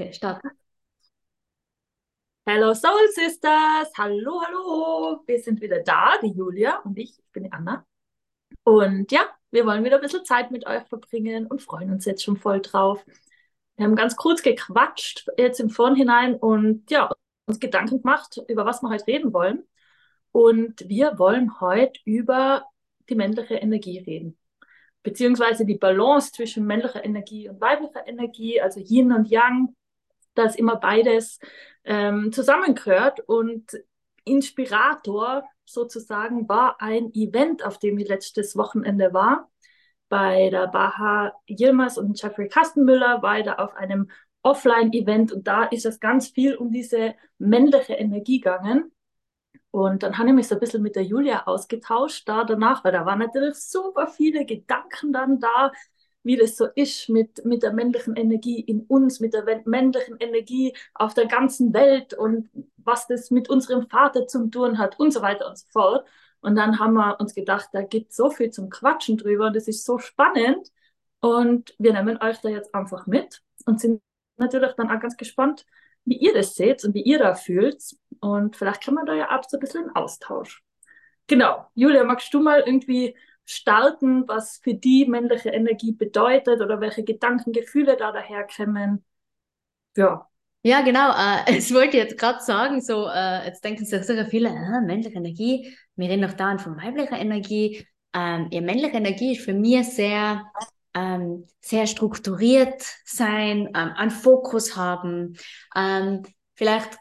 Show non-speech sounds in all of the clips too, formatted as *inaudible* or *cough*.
Okay, start. Hello Soul Sisters, hallo, hallo. Wir sind wieder da, die Julia und ich, ich bin die Anna. Und ja, wir wollen wieder ein bisschen Zeit mit euch verbringen und freuen uns jetzt schon voll drauf. Wir haben ganz kurz gequatscht jetzt im Vorhinein und ja, uns Gedanken gemacht, über was wir heute reden wollen. Und wir wollen heute über die männliche Energie reden. Beziehungsweise die Balance zwischen männlicher Energie und weiblicher Energie, also Yin und Yang, dass immer beides ähm, zusammengehört. Und Inspirator sozusagen war ein Event, auf dem ich letztes Wochenende war. Bei der Baha Yilmaz und Jeffrey Kastenmüller war ich da auf einem Offline-Event und da ist es ganz viel um diese männliche Energie gegangen. Und dann habe ich mich so ein bisschen mit der Julia ausgetauscht da danach, weil da waren natürlich super viele Gedanken dann da, wie das so ist mit, mit der männlichen Energie in uns, mit der männlichen Energie auf der ganzen Welt und was das mit unserem Vater zu tun hat und so weiter und so fort. Und dann haben wir uns gedacht, da gibt so viel zum Quatschen drüber und das ist so spannend. Und wir nehmen euch da jetzt einfach mit und sind natürlich dann auch ganz gespannt, wie ihr das seht und wie ihr da fühlt. Und vielleicht kann man da ja auch so ein bisschen einen Austausch. Genau. Julia, magst du mal irgendwie starten, was für die männliche Energie bedeutet oder welche Gedanken, Gefühle da daherkommen? Ja. Ja, genau. Äh, *laughs* ich wollte jetzt gerade sagen, so, äh, jetzt denken sich sicher viele, äh, männliche Energie, wir reden noch dauernd von weiblicher Energie. Ähm, ja, männliche Energie ist für mich sehr, ähm, sehr strukturiert sein, ähm, einen Fokus haben. Ähm, vielleicht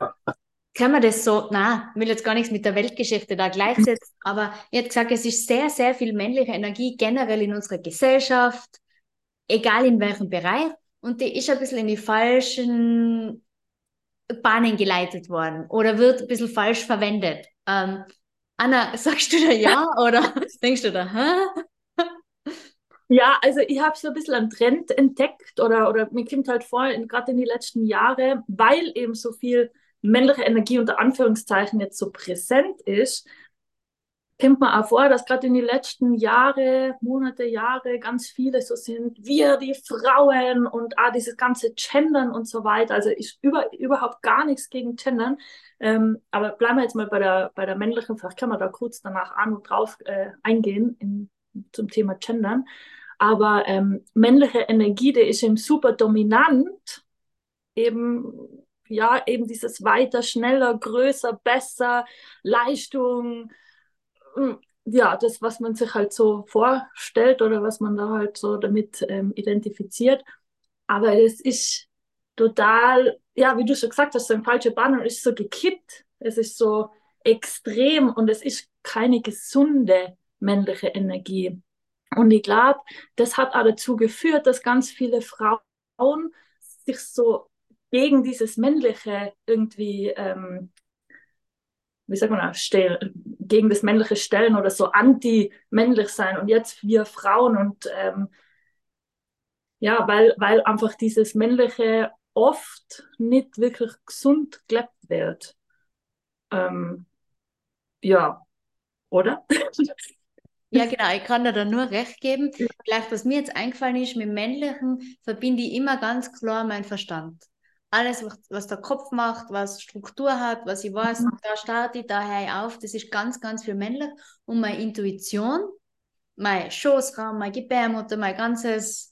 kann man das so, na, will jetzt gar nichts mit der Weltgeschichte da gleichsetzen, aber ich habe gesagt, es ist sehr, sehr viel männliche Energie generell in unserer Gesellschaft, egal in welchem Bereich, und die ist ein bisschen in die falschen Bahnen geleitet worden oder wird ein bisschen falsch verwendet. Ähm, Anna, *laughs* sagst du da ja oder *laughs* denkst du da, hä? Ja, also ich habe so ein bisschen einen Trend entdeckt oder, oder mir kommt halt vor, gerade in die letzten Jahre, weil eben so viel männliche Energie unter Anführungszeichen jetzt so präsent ist, kennt man auch vor, dass gerade in den letzten Jahre, Monate, Jahre ganz viele so sind, wir die Frauen und auch dieses ganze Gendern und so weiter. Also ist über, überhaupt gar nichts gegen Gendern. Ähm, aber bleiben wir jetzt mal bei der, bei der männlichen, vielleicht kann man da kurz danach an und drauf äh, eingehen in, zum Thema Gendern. Aber ähm, männliche Energie, die ist eben super dominant, eben ja, eben dieses weiter, schneller, größer, besser, Leistung, hm, ja, das, was man sich halt so vorstellt oder was man da halt so damit ähm, identifiziert. Aber es ist total, ja, wie du schon gesagt hast, so ein falscher Bahn und ist so gekippt. Es ist so extrem und es ist keine gesunde männliche Energie. Und ich glaube, das hat auch dazu geführt, dass ganz viele Frauen sich so gegen dieses Männliche irgendwie, ähm, wie sagt man, stell, gegen das männliche Stellen oder so anti-männlich sein und jetzt wir Frauen und ähm, ja, weil, weil einfach dieses männliche oft nicht wirklich gesund gelebt wird. Ähm, ja, oder? *laughs* Ja, genau, ich kann dir da nur recht geben. Vielleicht, was mir jetzt eingefallen ist, mit Männlichen verbinde ich immer ganz klar meinen Verstand alles, was, was der Kopf macht, was Struktur hat, was ich weiß, mhm. da starte ich, da höre ich auf, das ist ganz, ganz viel männlich. Und meine Intuition, mein Schoßraum, mein Gebärmutter, mein ganzes,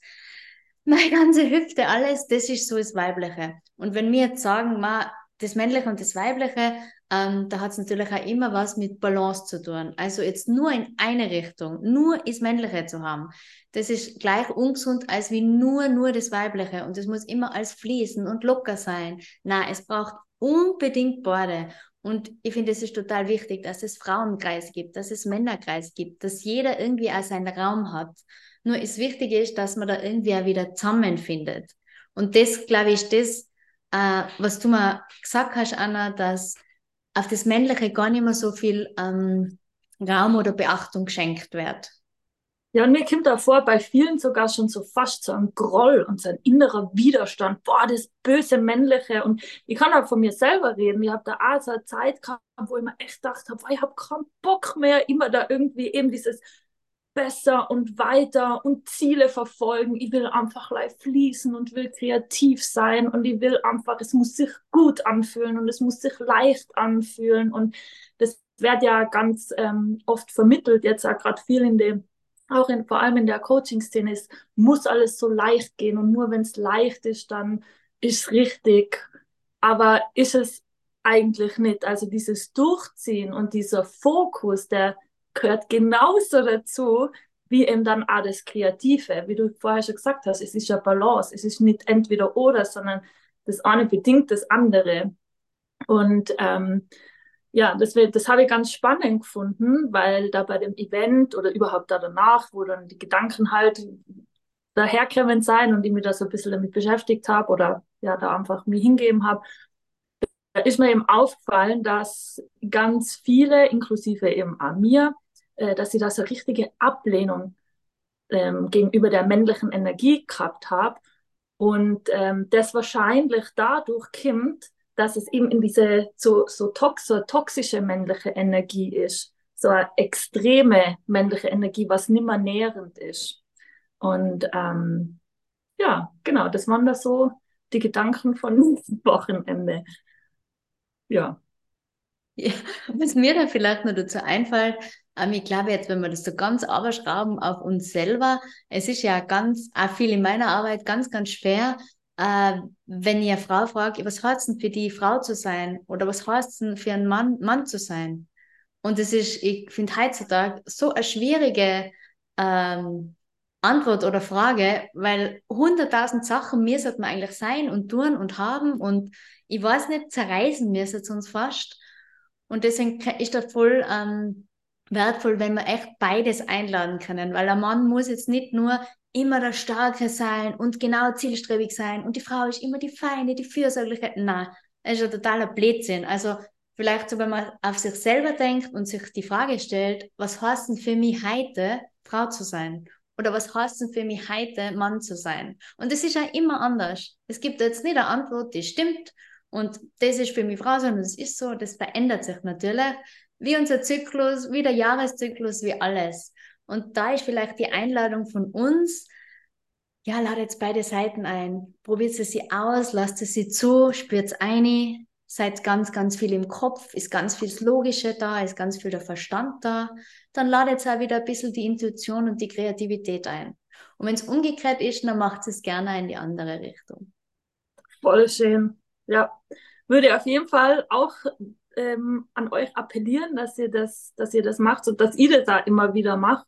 meine ganze Hüfte, alles, das ist so das Weibliche. Und wenn wir jetzt sagen, ma, das Männliche und das Weibliche, ähm, da hat es natürlich auch immer was mit Balance zu tun. Also jetzt nur in eine Richtung, nur das Männliche zu haben, das ist gleich ungesund als wie nur, nur das Weibliche. Und das muss immer als fließen und locker sein. Na, es braucht unbedingt beide. Und ich finde, es ist total wichtig, dass es Frauenkreis gibt, dass es Männerkreis gibt, dass jeder irgendwie auch seinen Raum hat. Nur das Wichtige ist, dass man da irgendwie auch wieder zusammenfindet. Und das, glaube ich, ist das, äh, was du mal gesagt hast, Anna, dass auf das Männliche gar nicht mehr so viel ähm, Raum oder Beachtung geschenkt wird. Ja, und mir kommt da vor, bei vielen sogar schon so fast so ein Groll und so ein innerer Widerstand. Boah, das böse Männliche. Und ich kann auch von mir selber reden. Ich habe da auch so eine Zeit gehabt, wo ich mir echt gedacht habe, ich habe keinen Bock mehr, immer da irgendwie eben dieses besser und weiter und Ziele verfolgen. Ich will einfach live fließen und will kreativ sein und ich will einfach, es muss sich gut anfühlen und es muss sich leicht anfühlen und das wird ja ganz ähm, oft vermittelt, jetzt auch gerade viel in dem, auch in, vor allem in der Coaching-Szene ist, muss alles so leicht gehen und nur wenn es leicht ist, dann ist es richtig. Aber ist es eigentlich nicht. Also dieses Durchziehen und dieser Fokus, der gehört genauso dazu, wie eben dann auch das Kreative. Wie du vorher schon gesagt hast, es ist ja Balance. Es ist nicht entweder oder, sondern das eine bedingt das andere. Und ähm, ja, das, das habe ich ganz spannend gefunden, weil da bei dem Event oder überhaupt da danach, wo dann die Gedanken halt daherkommen sein und ich mich da so ein bisschen damit beschäftigt habe oder ja, da einfach mir hingeben habe, da ist mir eben aufgefallen, dass ganz viele, inklusive eben auch mir, äh, dass sie da so richtige Ablehnung ähm, gegenüber der männlichen Energie gehabt haben. Und ähm, das wahrscheinlich dadurch kommt, dass es eben in diese so, so, tox so toxische männliche Energie ist. So eine extreme männliche Energie, was nimmer nährend ist. Und ähm, ja, genau, das waren da so die Gedanken von Wochenende. Ja. ja. *laughs* Was mir da vielleicht noch dazu einfällt, ähm, ich glaube jetzt, wenn wir das so ganz abschrauben auf uns selber, es ist ja ganz, auch viel in meiner Arbeit ganz, ganz schwer, äh, wenn ihr Frau fragt, was heißt denn für die Frau zu sein oder was heißt denn für einen Mann, Mann zu sein? Und es ist, ich finde heutzutage so eine schwierige ähm, Antwort oder Frage, weil hunderttausend Sachen mir sollte man eigentlich sein und tun und haben und ich weiß nicht, zerreißen wir es jetzt uns fast. Und deswegen ist das voll ähm, wertvoll, wenn wir echt beides einladen können, weil ein Mann muss jetzt nicht nur immer der Starke sein und genau zielstrebig sein und die Frau ist immer die Feine, die Fürsorgliche. Nein, das ist ein totaler Blödsinn. Also vielleicht so, wenn man auf sich selber denkt und sich die Frage stellt, was heißt denn für mich heute, Frau zu sein? Oder was heißt denn für mich heute, Mann zu sein? Und es ist ja immer anders. Es gibt jetzt nicht eine Antwort, die stimmt und das ist für mich Frau, sondern es ist so, das verändert sich natürlich. Wie unser Zyklus, wie der Jahreszyklus, wie alles. Und da ist vielleicht die Einladung von uns, ja, ladet beide Seiten ein. Probiert sie aus, lasst sie zu, spürt ein, seid ganz, ganz viel im Kopf, ist ganz viel Logische da, ist ganz viel der Verstand da. Dann ladet auch wieder ein bisschen die Intuition und die Kreativität ein. Und wenn es umgekehrt ist, dann macht es gerne in die andere Richtung. Voll schön. Ja, würde auf jeden Fall auch ähm, an euch appellieren, dass ihr das, dass ihr das macht und dass ihr das da immer wieder macht.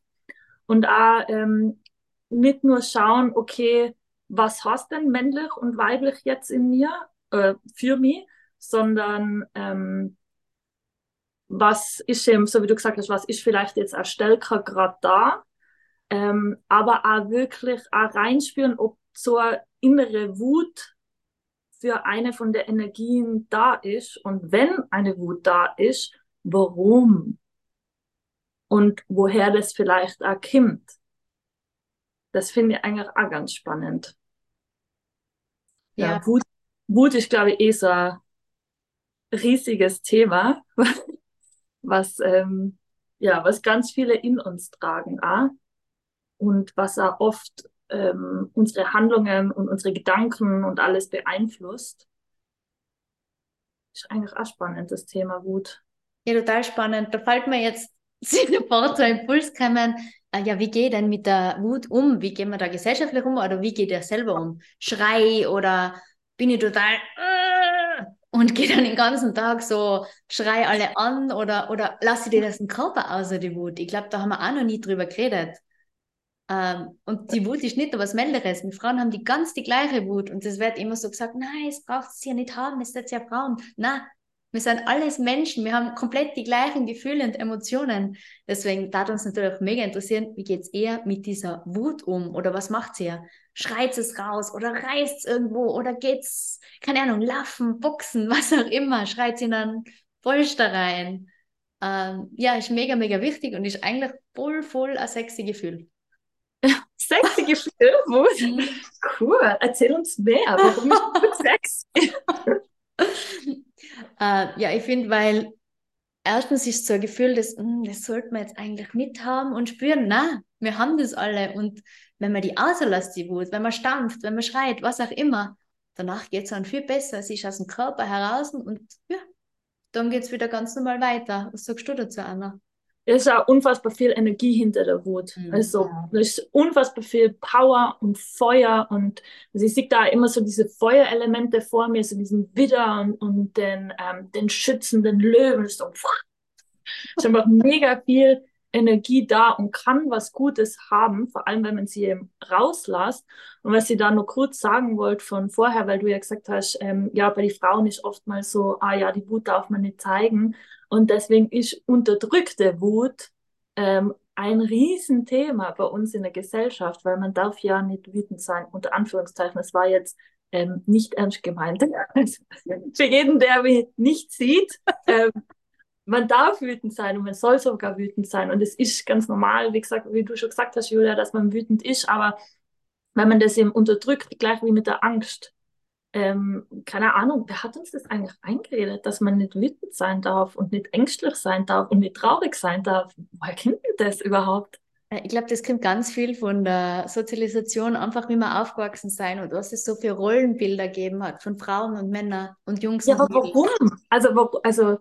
Und auch ähm, nicht nur schauen, okay, was hast denn männlich und weiblich jetzt in mir, äh, für mich, sondern ähm, was ist eben, so wie du gesagt hast, was ist vielleicht jetzt auch stärker gerade da, ähm, aber auch wirklich auch reinspüren, ob so eine innere Wut für eine von der Energien da ist und wenn eine Wut da ist, warum und woher das vielleicht auch kommt. Das finde ich eigentlich auch ganz spannend. Ja, ja Wut, Wut ist, glaube ich, eh so ein riesiges Thema, *laughs* was, ähm, ja, was ganz viele in uns tragen auch. und was auch oft ähm, unsere Handlungen und unsere Gedanken und alles beeinflusst. Ist eigentlich auch spannend, das Thema Wut. Ja, total spannend. Da fällt mir jetzt *laughs* sofort so ein Impuls kommen, äh, ja, wie geht denn mit der Wut um? Wie gehen wir da gesellschaftlich um oder wie geht er selber um? Schrei oder bin ich total äh, und gehe dann den ganzen Tag so, schrei alle an oder, oder lasse dir das im Körper außer die Wut? Ich glaube, da haben wir auch noch nie drüber geredet. Ähm, und die Wut ist nicht nur was Männliches. Und Frauen haben die ganz die gleiche Wut. Und es wird immer so gesagt, nein, es braucht es ja nicht haben, es ist ja Frauen. Nein, wir sind alles Menschen, wir haben komplett die gleichen Gefühle und Emotionen. Deswegen darf uns natürlich mega interessieren, wie geht es eher mit dieser Wut um oder was macht sie ja? Schreit es raus oder reißt es irgendwo oder geht's, keine Ahnung, laufen, boxen, *laughs* was auch immer, schreit sie dann Polster rein. Ähm, ja, ist mega, mega wichtig und ist eigentlich voll, voll ein sexy Gefühl. Sexy Gefühl? Mhm. Cool, erzähl uns mehr. Warum ist das sexy? *laughs* äh, ja, ich finde, weil erstens ist so ein Gefühl, dass, hm, das sollte man jetzt eigentlich nicht haben und spüren, na, wir haben das alle. Und wenn man die auslässt, die Wut, wenn man stampft, wenn man schreit, was auch immer, danach geht es dann viel besser. Es ist aus dem Körper heraus und ja, dann geht es wieder ganz normal weiter. Was sagst du dazu, Anna? Es ist auch unfassbar viel Energie hinter der Wut. Mhm. Also, da ist unfassbar viel Power und Feuer und also ich sehe da immer so diese Feuerelemente vor mir, so diesen Widder und, und den, ähm, den schützenden Löwen. Das ist, so, ist einfach *laughs* mega viel Energie da und kann was Gutes haben, vor allem wenn man sie eben rauslässt. Und was ich da noch kurz sagen wollte von vorher, weil du ja gesagt hast, ähm, ja, bei den Frauen ist oftmals so, ah ja, die Wut darf man nicht zeigen. Und deswegen ist unterdrückte Wut ähm, ein Riesenthema bei uns in der Gesellschaft, weil man darf ja nicht wütend sein, unter Anführungszeichen. Es war jetzt ähm, nicht ernst gemeint. *laughs* Für jeden, der mich nicht sieht, ähm, man darf wütend sein und man soll sogar wütend sein. Und es ist ganz normal, wie gesagt, wie du schon gesagt hast, Julia, dass man wütend ist, aber wenn man das eben unterdrückt, gleich wie mit der Angst, ähm, keine Ahnung, wer hat uns das eigentlich eingeredet, dass man nicht wütend sein darf und nicht ängstlich sein darf und nicht traurig sein darf? Woher kennt ihr das überhaupt? Ich glaube, das kommt ganz viel von der Sozialisation, einfach wie wir aufgewachsen sein und was es so für Rollenbilder gegeben hat von Frauen und Männern und Jungs. Ja, und aber warum? Also, also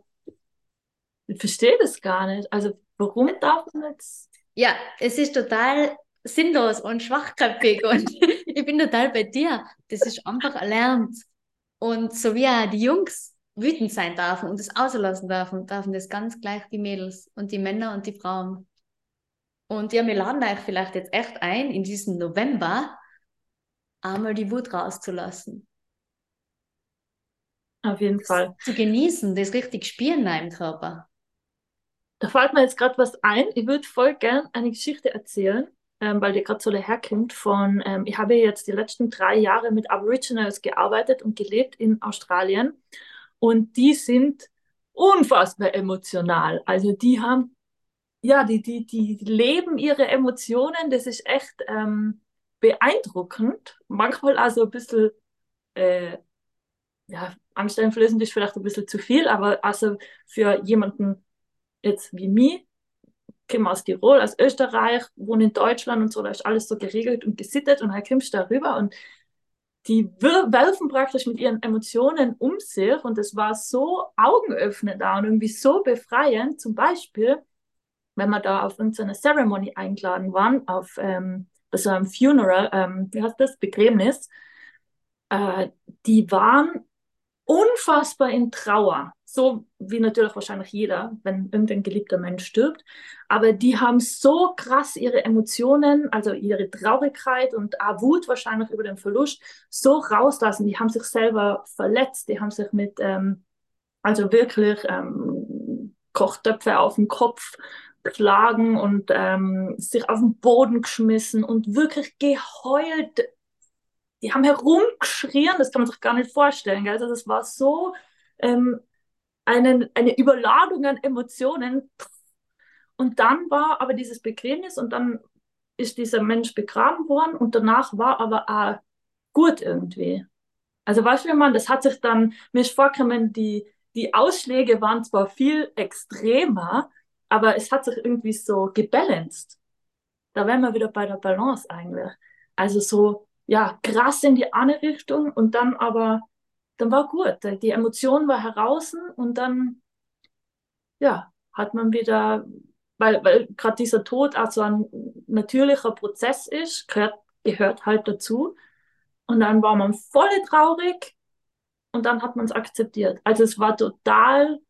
ich verstehe das gar nicht. Also warum darf man jetzt? Ja, es ist total sinnlos und schwachköpfig und *laughs* ich bin total bei dir. Das ist einfach erlernt. Und so wie auch die Jungs wütend sein dürfen und es auslassen dürfen, dürfen das ganz gleich die Mädels und die Männer und die Frauen. Und ja, wir laden euch vielleicht jetzt echt ein, in diesem November einmal die Wut rauszulassen. Auf jeden Fall. Zu genießen, das richtig spüren im Körper. Da fällt mir jetzt gerade was ein. Ich würde voll gern eine Geschichte erzählen, ähm, weil die gerade so daherkommt von, ähm, ich habe jetzt die letzten drei Jahre mit Aboriginals gearbeitet und gelebt in Australien. Und die sind unfassbar emotional. Also die haben, ja, die, die, die leben ihre Emotionen. Das ist echt ähm, beeindruckend. Manchmal also ein bisschen, äh, ja, angsteinflößend ist vielleicht ein bisschen zu viel, aber also für jemanden, jetzt wie mich, komme aus Tirol, aus Österreich, wohne in Deutschland und so, da ist alles so geregelt und gesittet und dann kommst du darüber und die werfen praktisch mit ihren Emotionen um sich und es war so augenöffnend da und irgendwie so befreiend. Zum Beispiel, wenn wir da auf irgendeine Ceremony eingeladen waren, auf ähm, so einem Funeral, ähm, wie heißt das, Begräbnis, äh, die waren unfassbar in Trauer. So wie natürlich wahrscheinlich jeder, wenn irgendein geliebter Mensch stirbt. Aber die haben so krass ihre Emotionen, also ihre Traurigkeit und auch Wut wahrscheinlich über den Verlust, so rauslassen. Die haben sich selber verletzt, die haben sich mit, ähm, also wirklich ähm, Kochtöpfe auf den Kopf geschlagen und ähm, sich auf den Boden geschmissen und wirklich geheult die haben herumgeschrien, das kann man sich gar nicht vorstellen. Gell? Also das war so ähm, eine, eine Überladung an Emotionen. Und dann war aber dieses Begräbnis und dann ist dieser Mensch begraben worden und danach war aber auch gut irgendwie. Also weißt du, man, das hat sich dann, mir ist vorgekommen, die, die Ausschläge waren zwar viel extremer, aber es hat sich irgendwie so gebalanced. Da wären wir wieder bei der Balance eigentlich. Also so, ja, krass in die andere Richtung und dann aber, dann war gut. Die Emotion war heraus und dann, ja, hat man wieder, weil, weil gerade dieser Tod auch so ein natürlicher Prozess ist, gehört, gehört halt dazu. Und dann war man voll traurig und dann hat man es akzeptiert. Also es war total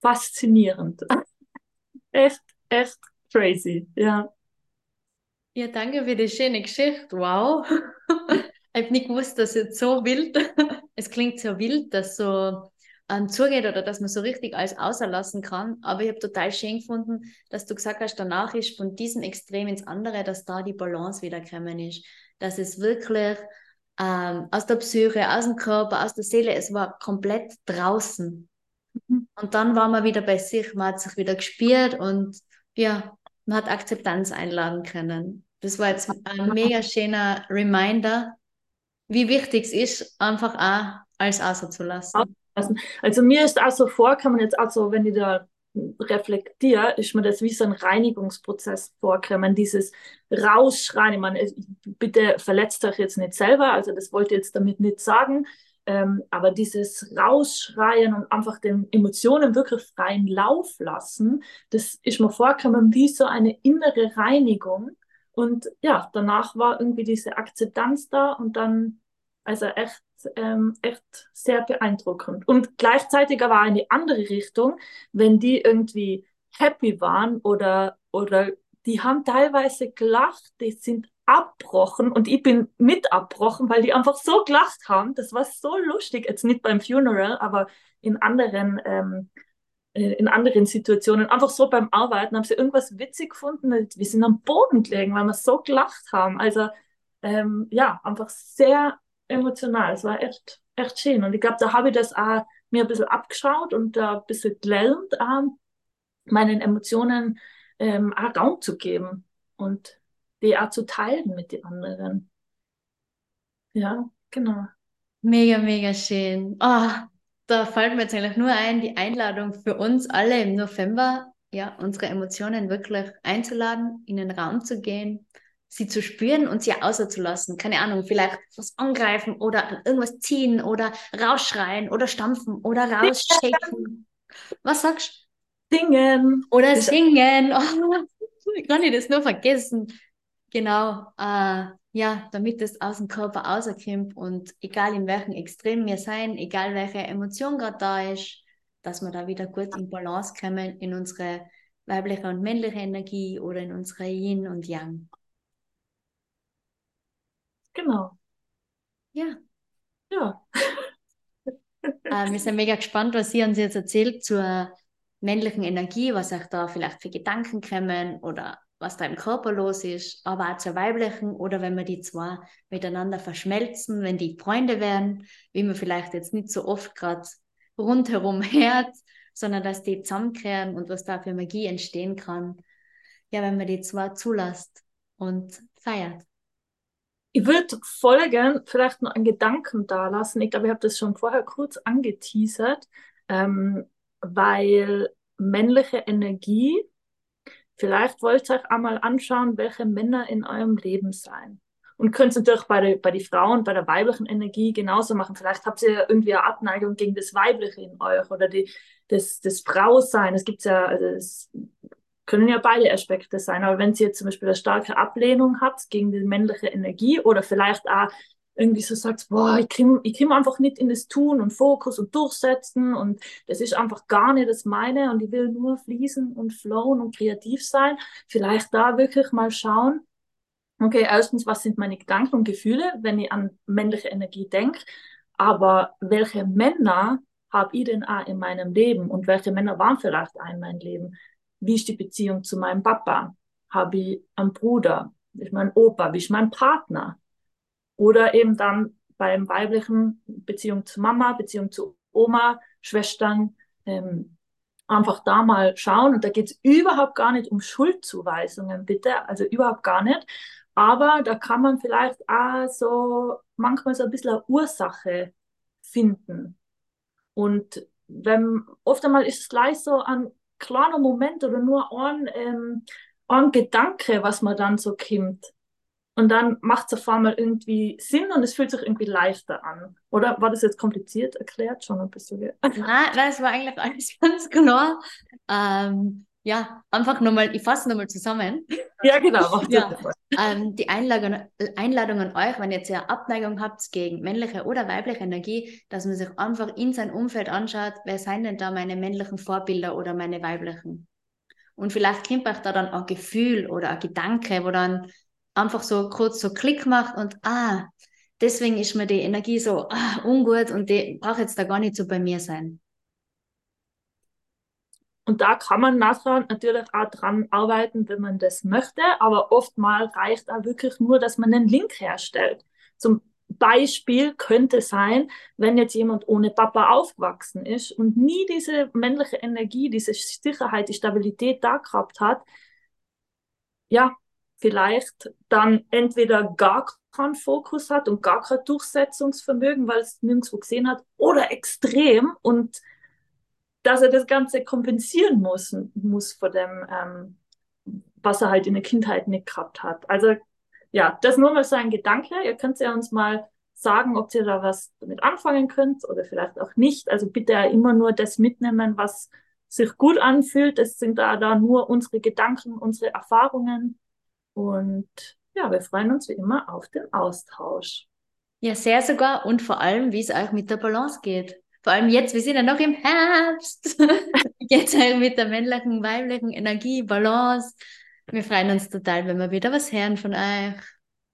faszinierend. *laughs* echt, echt crazy, ja. Ja, danke für die schöne Geschichte. Wow. *laughs* ich habe nicht gewusst, dass es so wild, es klingt so wild, dass so ähm, zugeht oder dass man so richtig alles außerlassen kann. Aber ich habe total schön gefunden, dass du gesagt hast, danach ist von diesem Extrem ins andere, dass da die Balance wieder gekommen ist. Dass es wirklich ähm, aus der Psyche, aus dem Körper, aus der Seele, es war komplett draußen. Mhm. Und dann war man wieder bei sich, man hat sich wieder gespürt und ja, man hat Akzeptanz einladen können. Das war jetzt ein mega schöner Reminder, wie wichtig es ist, einfach auch alles außer zu lassen. Also mir ist auch so vorkommen, jetzt auch so, wenn ich da reflektiere, ist mir das wie so ein Reinigungsprozess vorkommen, dieses Rausschreien. Ich meine, bitte verletzt euch jetzt nicht selber, also das wollte ich jetzt damit nicht sagen, ähm, aber dieses Rausschreien und einfach den Emotionen wirklich freien Lauf lassen, das ist mir vorgekommen wie so eine innere Reinigung. Und ja, danach war irgendwie diese Akzeptanz da und dann, also echt, ähm, echt sehr beeindruckend. Und gleichzeitig aber in die andere Richtung, wenn die irgendwie happy waren oder, oder die haben teilweise gelacht, die sind abbrochen und ich bin mit abbrochen, weil die einfach so gelacht haben. Das war so lustig. Jetzt nicht beim Funeral, aber in anderen, ähm, äh, in anderen Situationen. Einfach so beim Arbeiten haben sie irgendwas witzig gefunden. Wir sind am Boden gelegen, weil wir so gelacht haben. Also ähm, ja, einfach sehr emotional. Es war echt, echt schön. Und ich glaube, da habe ich das auch mir ein bisschen abgeschaut und da ein bisschen gelernt, ähm, meinen Emotionen ähm, auch Raum zu geben. Und die auch zu teilen mit den anderen. Ja, genau. Mega, mega schön. Oh, da fällt mir jetzt eigentlich nur ein, die Einladung für uns alle im November, ja, unsere Emotionen wirklich einzuladen, in den Raum zu gehen, sie zu spüren und sie außerzulassen. Keine Ahnung, vielleicht was angreifen oder irgendwas ziehen oder rausschreien oder stampfen oder rausschicken. *laughs* Was sagst du? Singen. Oder singen. *laughs* Oh, kann ich das nur vergessen. Genau, äh, ja, damit es aus dem Körper rauskommt und egal in welchem Extrem wir sein, egal welche Emotion gerade da ist, dass wir da wieder gut in Balance kommen in unsere weibliche und männliche Energie oder in unsere Yin und Yang. Genau. Ja. Ja. *laughs* äh, wir sind mega gespannt, was Sie uns jetzt erzählt zur männlichen Energie, was euch da vielleicht für Gedanken kommen oder was da im Körper los ist, aber auch zur weiblichen oder wenn wir die zwei miteinander verschmelzen, wenn die Freunde werden, wie man vielleicht jetzt nicht so oft gerade rundherum *laughs* hört, sondern dass die zusammenkehren und was da für Magie entstehen kann, ja, wenn man die zwei zulässt und feiert. Ich würde voll gern vielleicht noch einen Gedanken da lassen. Ich glaube, ich habe das schon vorher kurz angeteasert, ähm, weil männliche Energie Vielleicht wollt ihr euch einmal anschauen, welche Männer in eurem Leben sein. Und könnt es natürlich bei, der, bei den Frauen, bei der weiblichen Energie genauso machen. Vielleicht habt ihr irgendwie eine Abneigung gegen das Weibliche in euch oder die, das, das Frausein. Es gibt ja, also es können ja beide Aspekte sein. Aber wenn jetzt zum Beispiel eine starke Ablehnung hat gegen die männliche Energie oder vielleicht auch irgendwie so sagst, boah, ich komme ich komm einfach nicht in das Tun und Fokus und Durchsetzen und das ist einfach gar nicht das meine und ich will nur fließen und flowen und kreativ sein, vielleicht da wirklich mal schauen, okay, erstens, was sind meine Gedanken und Gefühle, wenn ich an männliche Energie denke, aber welche Männer habe ich denn auch in meinem Leben und welche Männer waren vielleicht auch in meinem Leben? Wie ist die Beziehung zu meinem Papa? Habe ich einen Bruder? Wie ist mein Opa? Wie ist mein Partner? Oder eben dann beim weiblichen Beziehung zu Mama, Beziehung zu Oma, Schwestern, ähm, einfach da mal schauen. Und da geht es überhaupt gar nicht um Schuldzuweisungen, bitte, also überhaupt gar nicht. Aber da kann man vielleicht auch so manchmal so ein bisschen eine Ursache finden. Und wenn, oft einmal ist es gleich so ein kleiner Moment oder nur ein, ähm, ein Gedanke, was man dann so kommt. Und dann macht es auf einmal irgendwie Sinn und es fühlt sich irgendwie leichter an. Oder war das jetzt kompliziert erklärt schon ein bisschen? *laughs* Nein, es war eigentlich alles *laughs* ganz klar. Ähm, ja, einfach nochmal, ich fasse nochmal zusammen. Ja, genau. *laughs* ja. Ähm, die Einladung, Einladung an euch, wenn ihr jetzt eine Abneigung habt gegen männliche oder weibliche Energie, dass man sich einfach in sein Umfeld anschaut, wer sind denn da meine männlichen Vorbilder oder meine weiblichen? Und vielleicht kommt euch da dann ein Gefühl oder ein Gedanke, wo dann einfach so kurz so Klick macht und ah, deswegen ist mir die Energie so ah, ungut und die braucht jetzt da gar nicht so bei mir sein. Und da kann man nachher natürlich auch dran arbeiten, wenn man das möchte, aber oftmals reicht auch wirklich nur, dass man einen Link herstellt. Zum Beispiel könnte sein, wenn jetzt jemand ohne Papa aufgewachsen ist und nie diese männliche Energie, diese Sicherheit, die Stabilität da gehabt hat, ja, vielleicht dann entweder gar keinen Fokus hat und gar kein Durchsetzungsvermögen, weil es nirgendwo gesehen hat, oder extrem und dass er das Ganze kompensieren muss, muss vor dem, ähm, was er halt in der Kindheit nicht gehabt hat. Also ja, das nur mal so ein Gedanke. Ihr könnt ja uns mal sagen, ob ihr da was damit anfangen könnt oder vielleicht auch nicht. Also bitte immer nur das mitnehmen, was sich gut anfühlt. Es sind da, da nur unsere Gedanken, unsere Erfahrungen. Und ja, wir freuen uns wie immer auf den Austausch. Ja, sehr sogar und vor allem, wie es euch mit der Balance geht. Vor allem jetzt, wir sind ja noch im Herbst. *laughs* wie geht es euch mit der männlichen, weiblichen Energie, Balance? Wir freuen uns total, wenn wir wieder was hören von euch.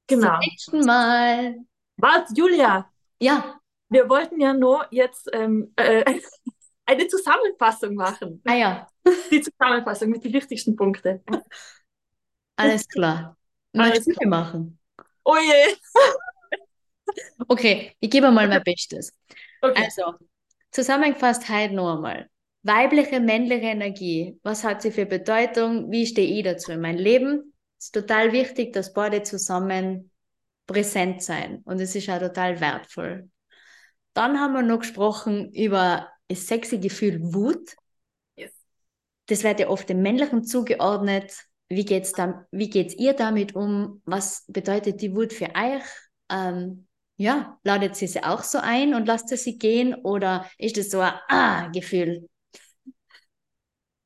Genau. Zum nächsten Mal. Was, Julia? Ja. Wir wollten ja nur jetzt ähm, äh, *laughs* eine Zusammenfassung machen. Ah ja. Die Zusammenfassung mit den wichtigsten Punkten. *laughs* Alles klar. Alles du machen? Oh je. Okay, ich gebe mal mein Bestes. Okay. Also, zusammengefasst heute noch einmal. Weibliche, männliche Energie. Was hat sie für Bedeutung? Wie stehe ich dazu in meinem Leben? Es ist total wichtig, dass beide zusammen präsent sein. Und es ist auch total wertvoll. Dann haben wir noch gesprochen über das sexy Gefühl Wut. Yes. Das wird ja oft dem Männlichen zugeordnet. Wie geht's dann, wie geht's ihr damit um? Was bedeutet die Wut für euch? Ähm, ja, ladet sie sie auch so ein und lasst sie gehen oder ist es so ein Ah-Gefühl?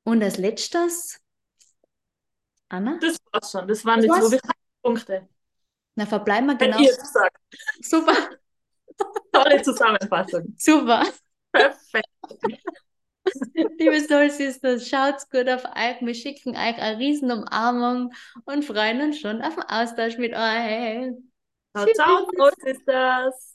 Und als letztes, Anna? Das war's schon, das waren jetzt so Punkte. Na, verbleiben wir genau. Ihr sagt. Super. Tolle Zusammenfassung. Super. Perfekt. *laughs* Liebe Soul Sisters, schaut's gut auf euch. Wir schicken euch eine riesen Umarmung und freuen uns schon auf den Austausch mit euch. Ciao, ciao, Soul Sisters.